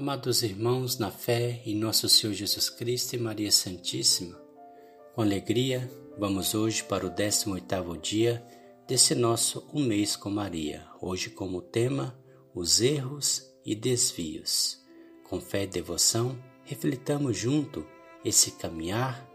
Amados irmãos, na fé em nosso Senhor Jesus Cristo e Maria Santíssima, com alegria, vamos hoje para o 18º dia desse nosso Um Mês com Maria, hoje como tema, os erros e desvios. Com fé e devoção, reflitamos junto esse caminhar,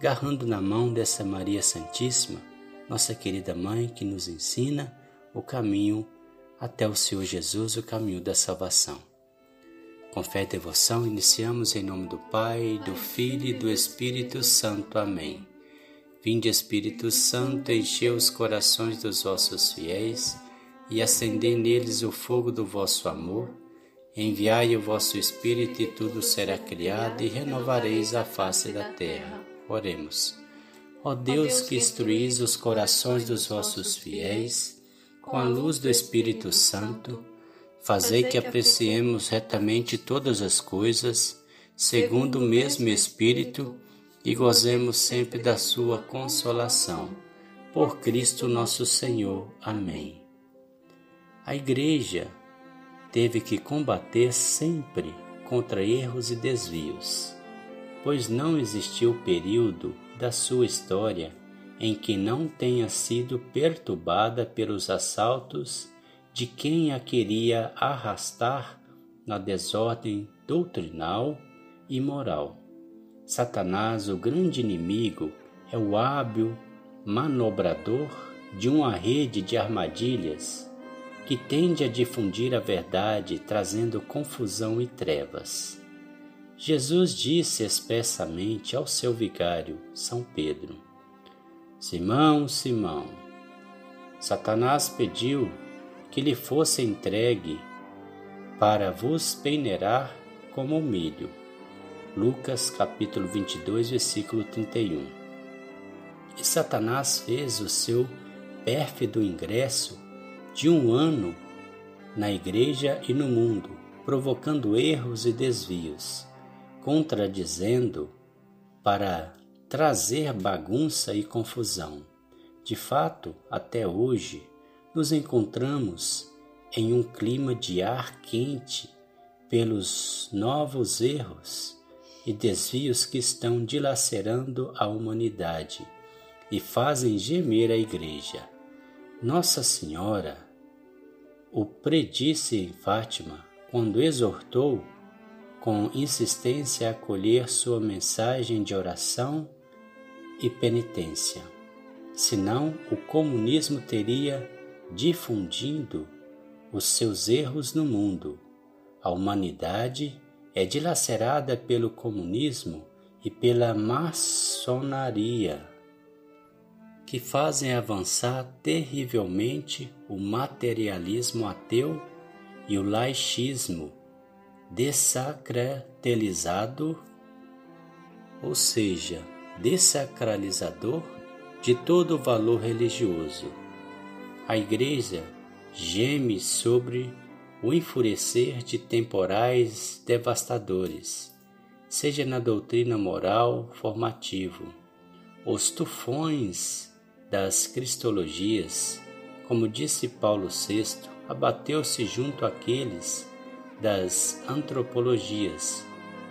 garrando na mão dessa Maria Santíssima, nossa querida Mãe que nos ensina o caminho até o Senhor Jesus, o caminho da salvação. Com fé e devoção, iniciamos em nome do Pai, do Filho e do Espírito Santo. Amém. Vinde, Espírito Santo, enchei os corações dos vossos fiéis e acendei neles o fogo do vosso amor. Enviai o vosso Espírito e tudo será criado e renovareis a face da terra. Oremos. Ó Deus que instruís os corações dos vossos fiéis com a luz do Espírito Santo, Fazei que apreciemos retamente todas as coisas, segundo o mesmo Espírito, e gozemos sempre da Sua consolação. Por Cristo nosso Senhor. Amém. A Igreja teve que combater sempre contra erros e desvios, pois não existiu período da sua história em que não tenha sido perturbada pelos assaltos de quem a queria arrastar na desordem doutrinal e moral. Satanás, o grande inimigo, é o hábil manobrador de uma rede de armadilhas que tende a difundir a verdade, trazendo confusão e trevas. Jesus disse expressamente ao seu vigário, São Pedro: Simão, Simão, Satanás pediu que lhe fosse entregue para vos peneirar como milho. Lucas capítulo 22, versículo 31. E Satanás fez o seu pérfido ingresso de um ano na igreja e no mundo, provocando erros e desvios, contradizendo para trazer bagunça e confusão. De fato, até hoje, nos encontramos em um clima de ar quente pelos novos erros e desvios que estão dilacerando a humanidade e fazem gemer a Igreja. Nossa Senhora o predisse em Fátima quando exortou com insistência a acolher sua mensagem de oração e penitência. Senão, o comunismo teria difundindo os seus erros no mundo. A humanidade é dilacerada pelo comunismo e pela maçonaria, que fazem avançar terrivelmente o materialismo ateu e o laichismo desacratelizado, ou seja, desacralizador de todo o valor religioso a Igreja geme sobre o enfurecer de temporais devastadores, seja na doutrina moral formativo, os tufões das cristologias, como disse Paulo VI, abateu-se junto àqueles das antropologias,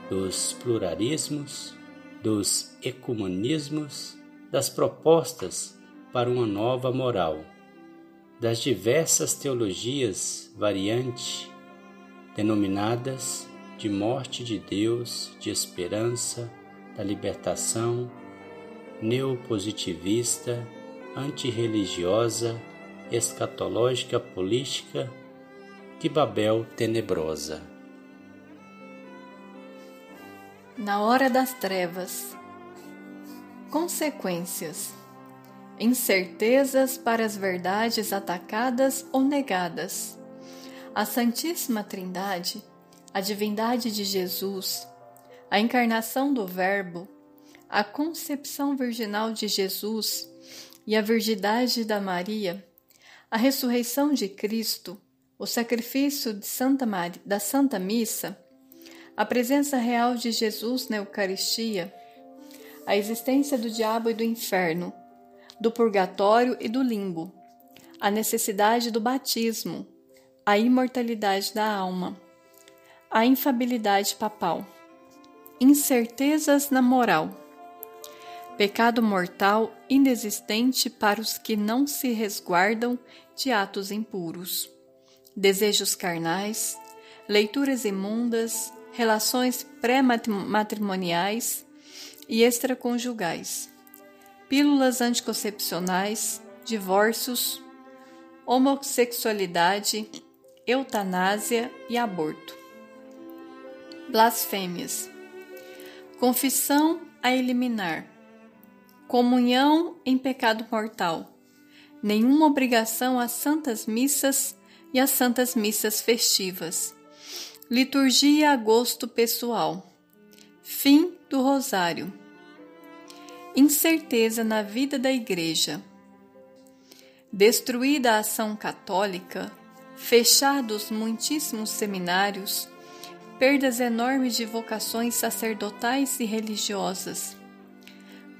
dos pluralismos, dos ecumenismos, das propostas para uma nova moral das diversas teologias variantes, denominadas de morte de Deus, de esperança, da libertação, neopositivista, antirreligiosa, escatológica política, de Babel tenebrosa. Na hora das trevas. Consequências incertezas para as verdades atacadas ou negadas. A Santíssima Trindade, a divindade de Jesus, a encarnação do Verbo, a concepção virginal de Jesus e a virgindade da Maria, a ressurreição de Cristo, o sacrifício Santa da Santa Missa, a presença real de Jesus na Eucaristia, a existência do diabo e do inferno, do purgatório e do limbo, a necessidade do batismo, a imortalidade da alma, a infabilidade papal. Incertezas na moral. Pecado mortal inexistente para os que não se resguardam de atos impuros. Desejos carnais, leituras imundas, relações pré-matrimoniais e extraconjugais, pílulas anticoncepcionais, divórcios, homossexualidade, eutanásia e aborto blasfêmias. Confissão a eliminar. Comunhão em pecado mortal. Nenhuma obrigação às santas missas e às santas missas festivas. Liturgia a gosto pessoal. Fim do rosário. Incerteza na vida da Igreja. Destruída a ação católica, fechados muitíssimos seminários, perdas enormes de vocações sacerdotais e religiosas.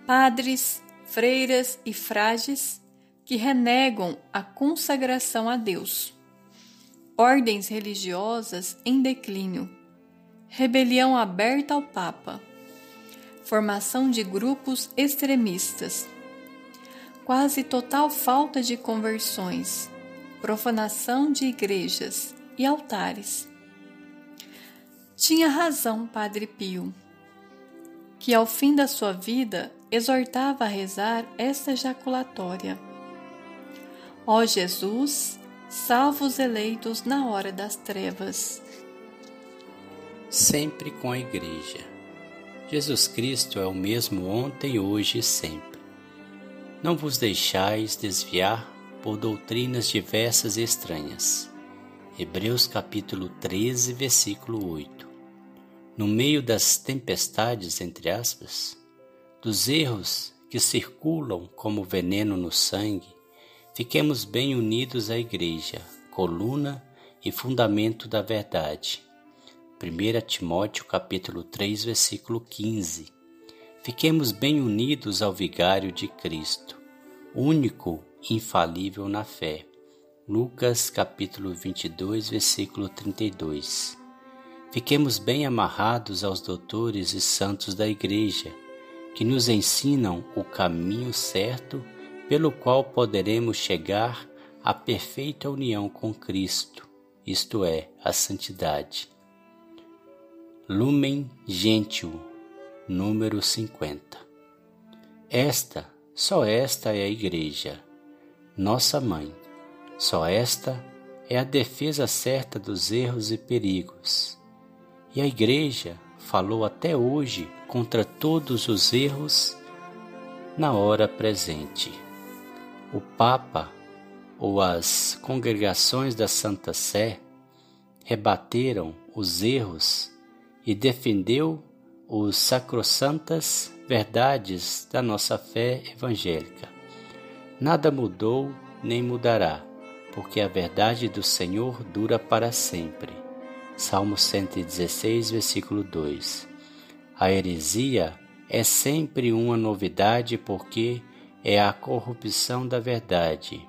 Padres, freiras e frades que renegam a consagração a Deus. Ordens religiosas em declínio. Rebelião aberta ao Papa. Formação de grupos extremistas. Quase total falta de conversões. Profanação de igrejas e altares tinha razão Padre Pio, que ao fim da sua vida exortava a rezar esta jaculatória: Ó Jesus, salva os eleitos na hora das trevas. Sempre com a Igreja. Jesus Cristo é o mesmo ontem, hoje e sempre. Não vos deixais desviar por doutrinas diversas e estranhas. Hebreus capítulo 13, versículo 8 no meio das tempestades, entre aspas, dos erros que circulam como veneno no sangue, fiquemos bem unidos à Igreja, coluna e fundamento da verdade. 1 Timóteo capítulo 3, versículo 15. Fiquemos bem unidos ao vigário de Cristo, único infalível na fé. Lucas capítulo 22, versículo 32. Fiquemos bem amarrados aos doutores e santos da Igreja, que nos ensinam o caminho certo pelo qual poderemos chegar à perfeita união com Cristo, isto é, a santidade. Lumen Gentium, número 50. Esta, só esta é a Igreja, nossa mãe. Só esta é a defesa certa dos erros e perigos e a Igreja falou até hoje contra todos os erros na hora presente. O Papa ou as congregações da Santa Sé rebateram os erros e defendeu os sacrossantas verdades da nossa fé evangélica. Nada mudou nem mudará, porque a verdade do Senhor dura para sempre. Salmo 116, versículo 2. A heresia é sempre uma novidade porque é a corrupção da verdade.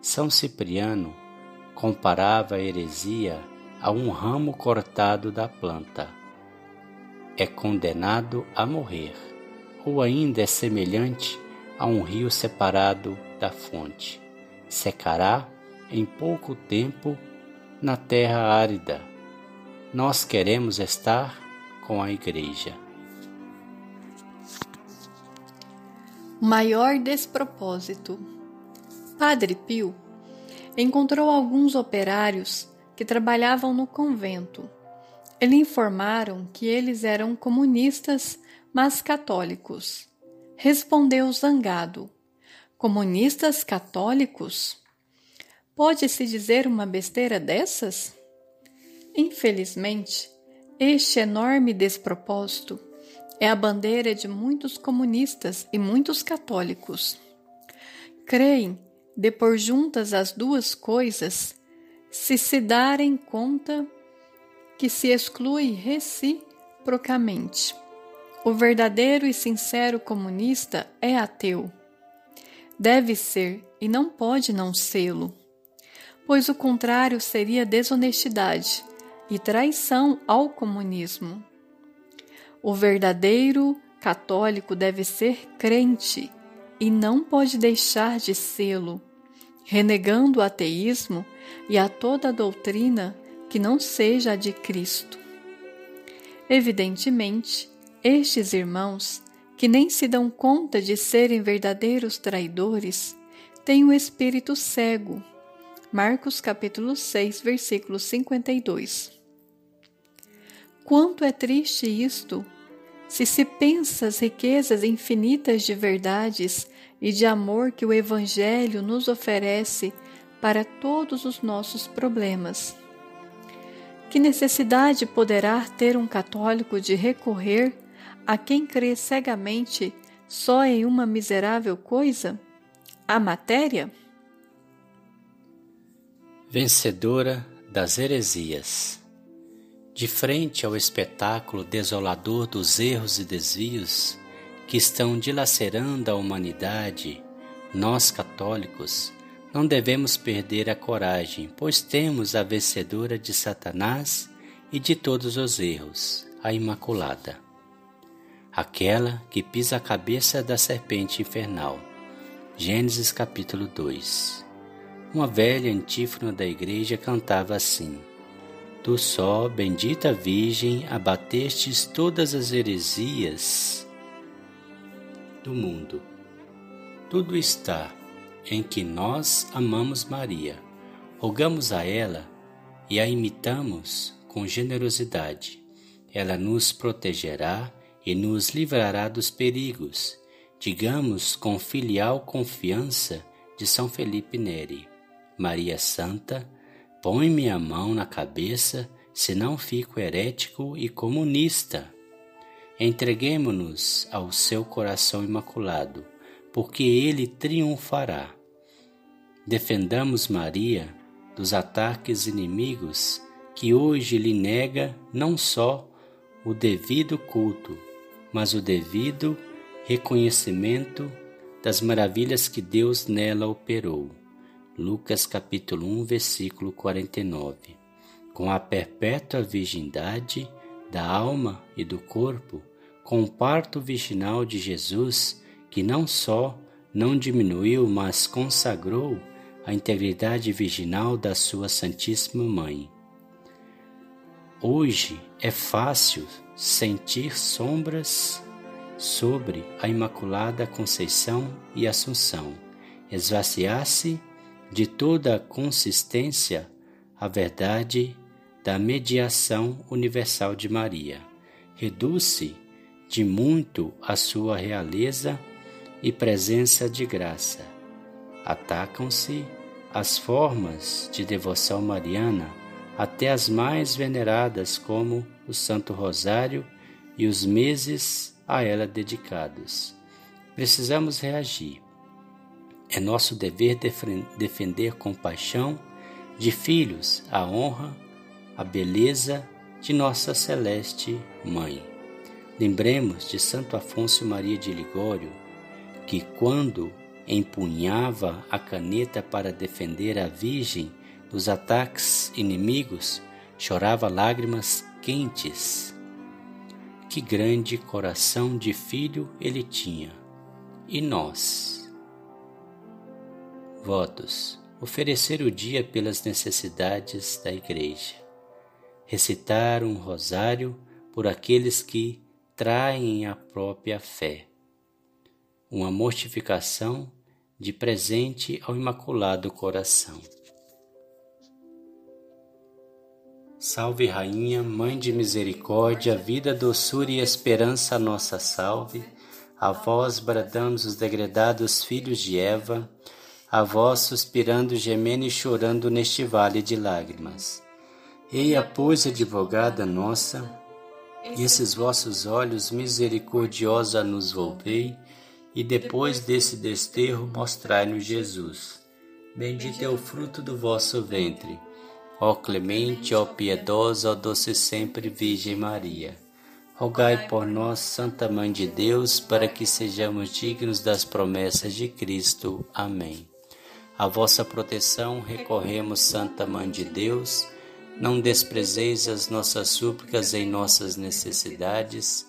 São Cipriano comparava a heresia a um ramo cortado da planta. É condenado a morrer, ou ainda é semelhante a um rio separado da fonte. Secará em pouco tempo na terra árida nós queremos estar com a Igreja. Maior despropósito. Padre Pio encontrou alguns operários que trabalhavam no convento. Eles informaram que eles eram comunistas, mas católicos. Respondeu zangado: Comunistas católicos? Pode-se dizer uma besteira dessas? Infelizmente, este enorme despropósito é a bandeira de muitos comunistas e muitos católicos. Creem de pôr juntas as duas coisas se se darem conta que se exclui reciprocamente. O verdadeiro e sincero comunista é ateu. Deve ser e não pode não sê-lo, pois o contrário seria desonestidade e traição ao comunismo. O verdadeiro católico deve ser crente e não pode deixar de sê-lo, renegando o ateísmo e a toda doutrina que não seja a de Cristo. Evidentemente, estes irmãos, que nem se dão conta de serem verdadeiros traidores, têm o um espírito cego. Marcos capítulo 6, versículo 52. Quanto é triste isto, se se pensa as riquezas infinitas de verdades e de amor que o Evangelho nos oferece para todos os nossos problemas. Que necessidade poderá ter um católico de recorrer a quem crê cegamente só em uma miserável coisa? A matéria? Vencedora das heresias. De frente ao espetáculo desolador dos erros e desvios que estão dilacerando a humanidade, nós católicos não devemos perder a coragem, pois temos a vencedora de Satanás e de todos os erros, a Imaculada, aquela que pisa a cabeça da serpente infernal. Gênesis capítulo 2. Uma velha antífona da igreja cantava assim: Tu só, bendita Virgem, abatestes todas as heresias do mundo. Tudo está em que nós amamos Maria, rogamos a ela e a imitamos com generosidade. Ela nos protegerá e nos livrará dos perigos, digamos com filial confiança de São Felipe Neri. Maria Santa, põe-me a mão na cabeça, senão fico herético e comunista. Entreguemo-nos ao seu coração imaculado porque ele triunfará. Defendamos Maria dos ataques inimigos que hoje lhe nega não só o devido culto, mas o devido reconhecimento das maravilhas que Deus nela operou. Lucas capítulo 1, versículo 49. Com a perpétua virgindade da alma e do corpo, com o parto virginal de Jesus, que não só não diminuiu, mas consagrou a integridade virginal da sua Santíssima Mãe. Hoje é fácil sentir sombras sobre a Imaculada Conceição e Assunção, esvaziar-se de toda a consistência a verdade da mediação universal de Maria. Reduz-se de muito a sua realeza e presença de graça. Atacam-se as formas de devoção mariana, até as mais veneradas, como o Santo Rosário e os meses a ela dedicados. Precisamos reagir. É nosso dever defender com paixão de filhos a honra, a beleza de nossa celeste Mãe. Lembremos de Santo Afonso Maria de Ligório, que, quando empunhava a caneta para defender a Virgem dos ataques inimigos, chorava lágrimas quentes. Que grande coração de filho ele tinha! E nós? Votos: oferecer o dia pelas necessidades da Igreja, recitar um rosário por aqueles que traem a própria fé uma mortificação de presente ao Imaculado Coração. Salve, Rainha, Mãe de Misericórdia, vida, doçura e esperança, nossa salve. A vós bradamos os degredados filhos de Eva, a vós suspirando, gemendo e chorando neste vale de lágrimas. Eia, pois, advogada nossa, esses vossos olhos misericordiosa nos volvei, e depois desse desterro mostrai-nos Jesus. Bendito é o fruto do vosso ventre. Ó clemente, ó piedosa, ó doce sempre Virgem Maria. Rogai por nós, Santa Mãe de Deus, para que sejamos dignos das promessas de Cristo. Amém. A vossa proteção recorremos, Santa Mãe de Deus. não desprezeis as nossas súplicas em nossas necessidades,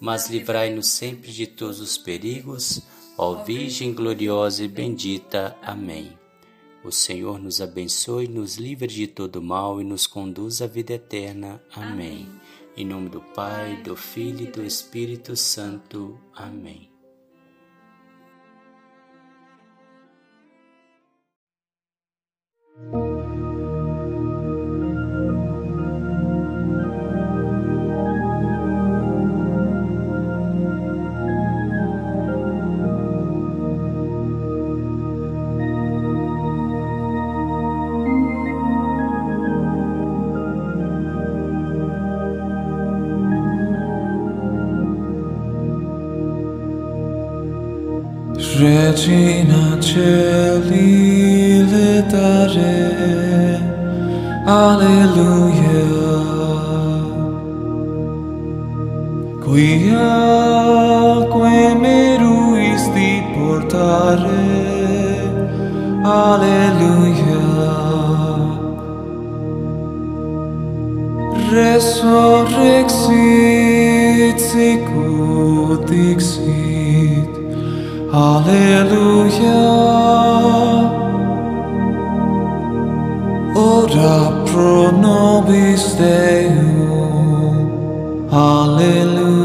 mas livrai-nos sempre de todos os perigos, ó Virgem gloriosa e bendita. Amém. O Senhor nos abençoe, nos livre de todo mal e nos conduz à vida eterna. Amém. Em nome do Pai, do Filho e do Espírito Santo. Amém. regina celi letare alleluia. Quia quae me ruisti portare. Alleluia. Resurrexit sicut Alleluia. Ora pro nobis Deum. Alleluia.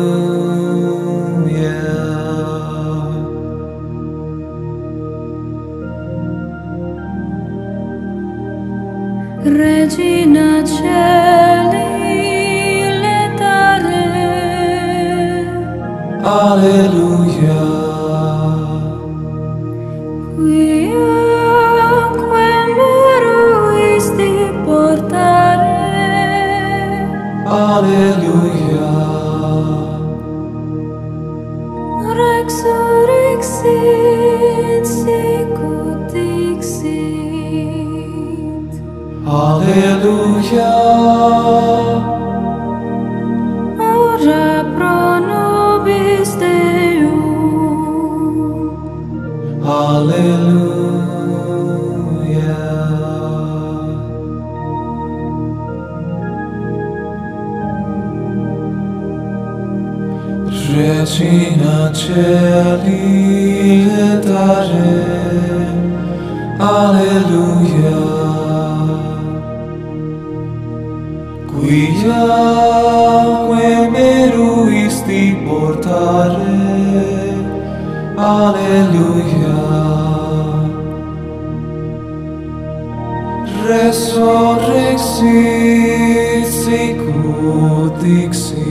Regina Celi letare, Alleluia. vicina cieli etare alleluia Quiaque meruisti portare. Alleluia Resurrexit sicut dixit